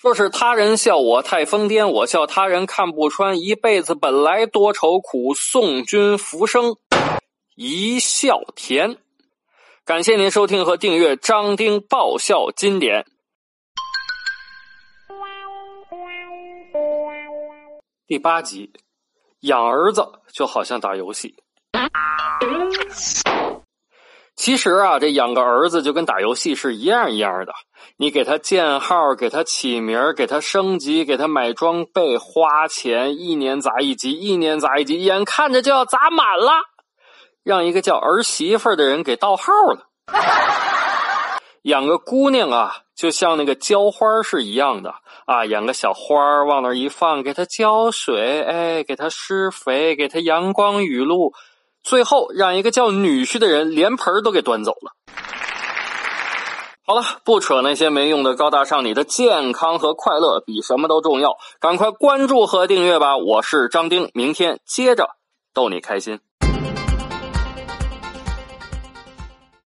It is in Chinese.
说是他人笑我太疯癫，我笑他人看不穿。一辈子本来多愁苦，送君浮生一笑甜。感谢您收听和订阅张丁爆笑经典第八集。养儿子就好像打游戏。其实啊，这养个儿子就跟打游戏是一样一样的。你给他建号，给他起名，给他升级，给他买装备，花钱，一年砸一级，一年砸一级，眼看着就要砸满了，让一个叫儿媳妇的人给盗号了。养个姑娘啊，就像那个浇花是一样的啊，养个小花往那一放，给它浇水，哎，给它施肥，给它阳光雨露。最后让一个叫女婿的人连盆都给端走了。好了，不扯那些没用的高大上，你的健康和快乐比什么都重要。赶快关注和订阅吧！我是张丁，明天接着逗你开心。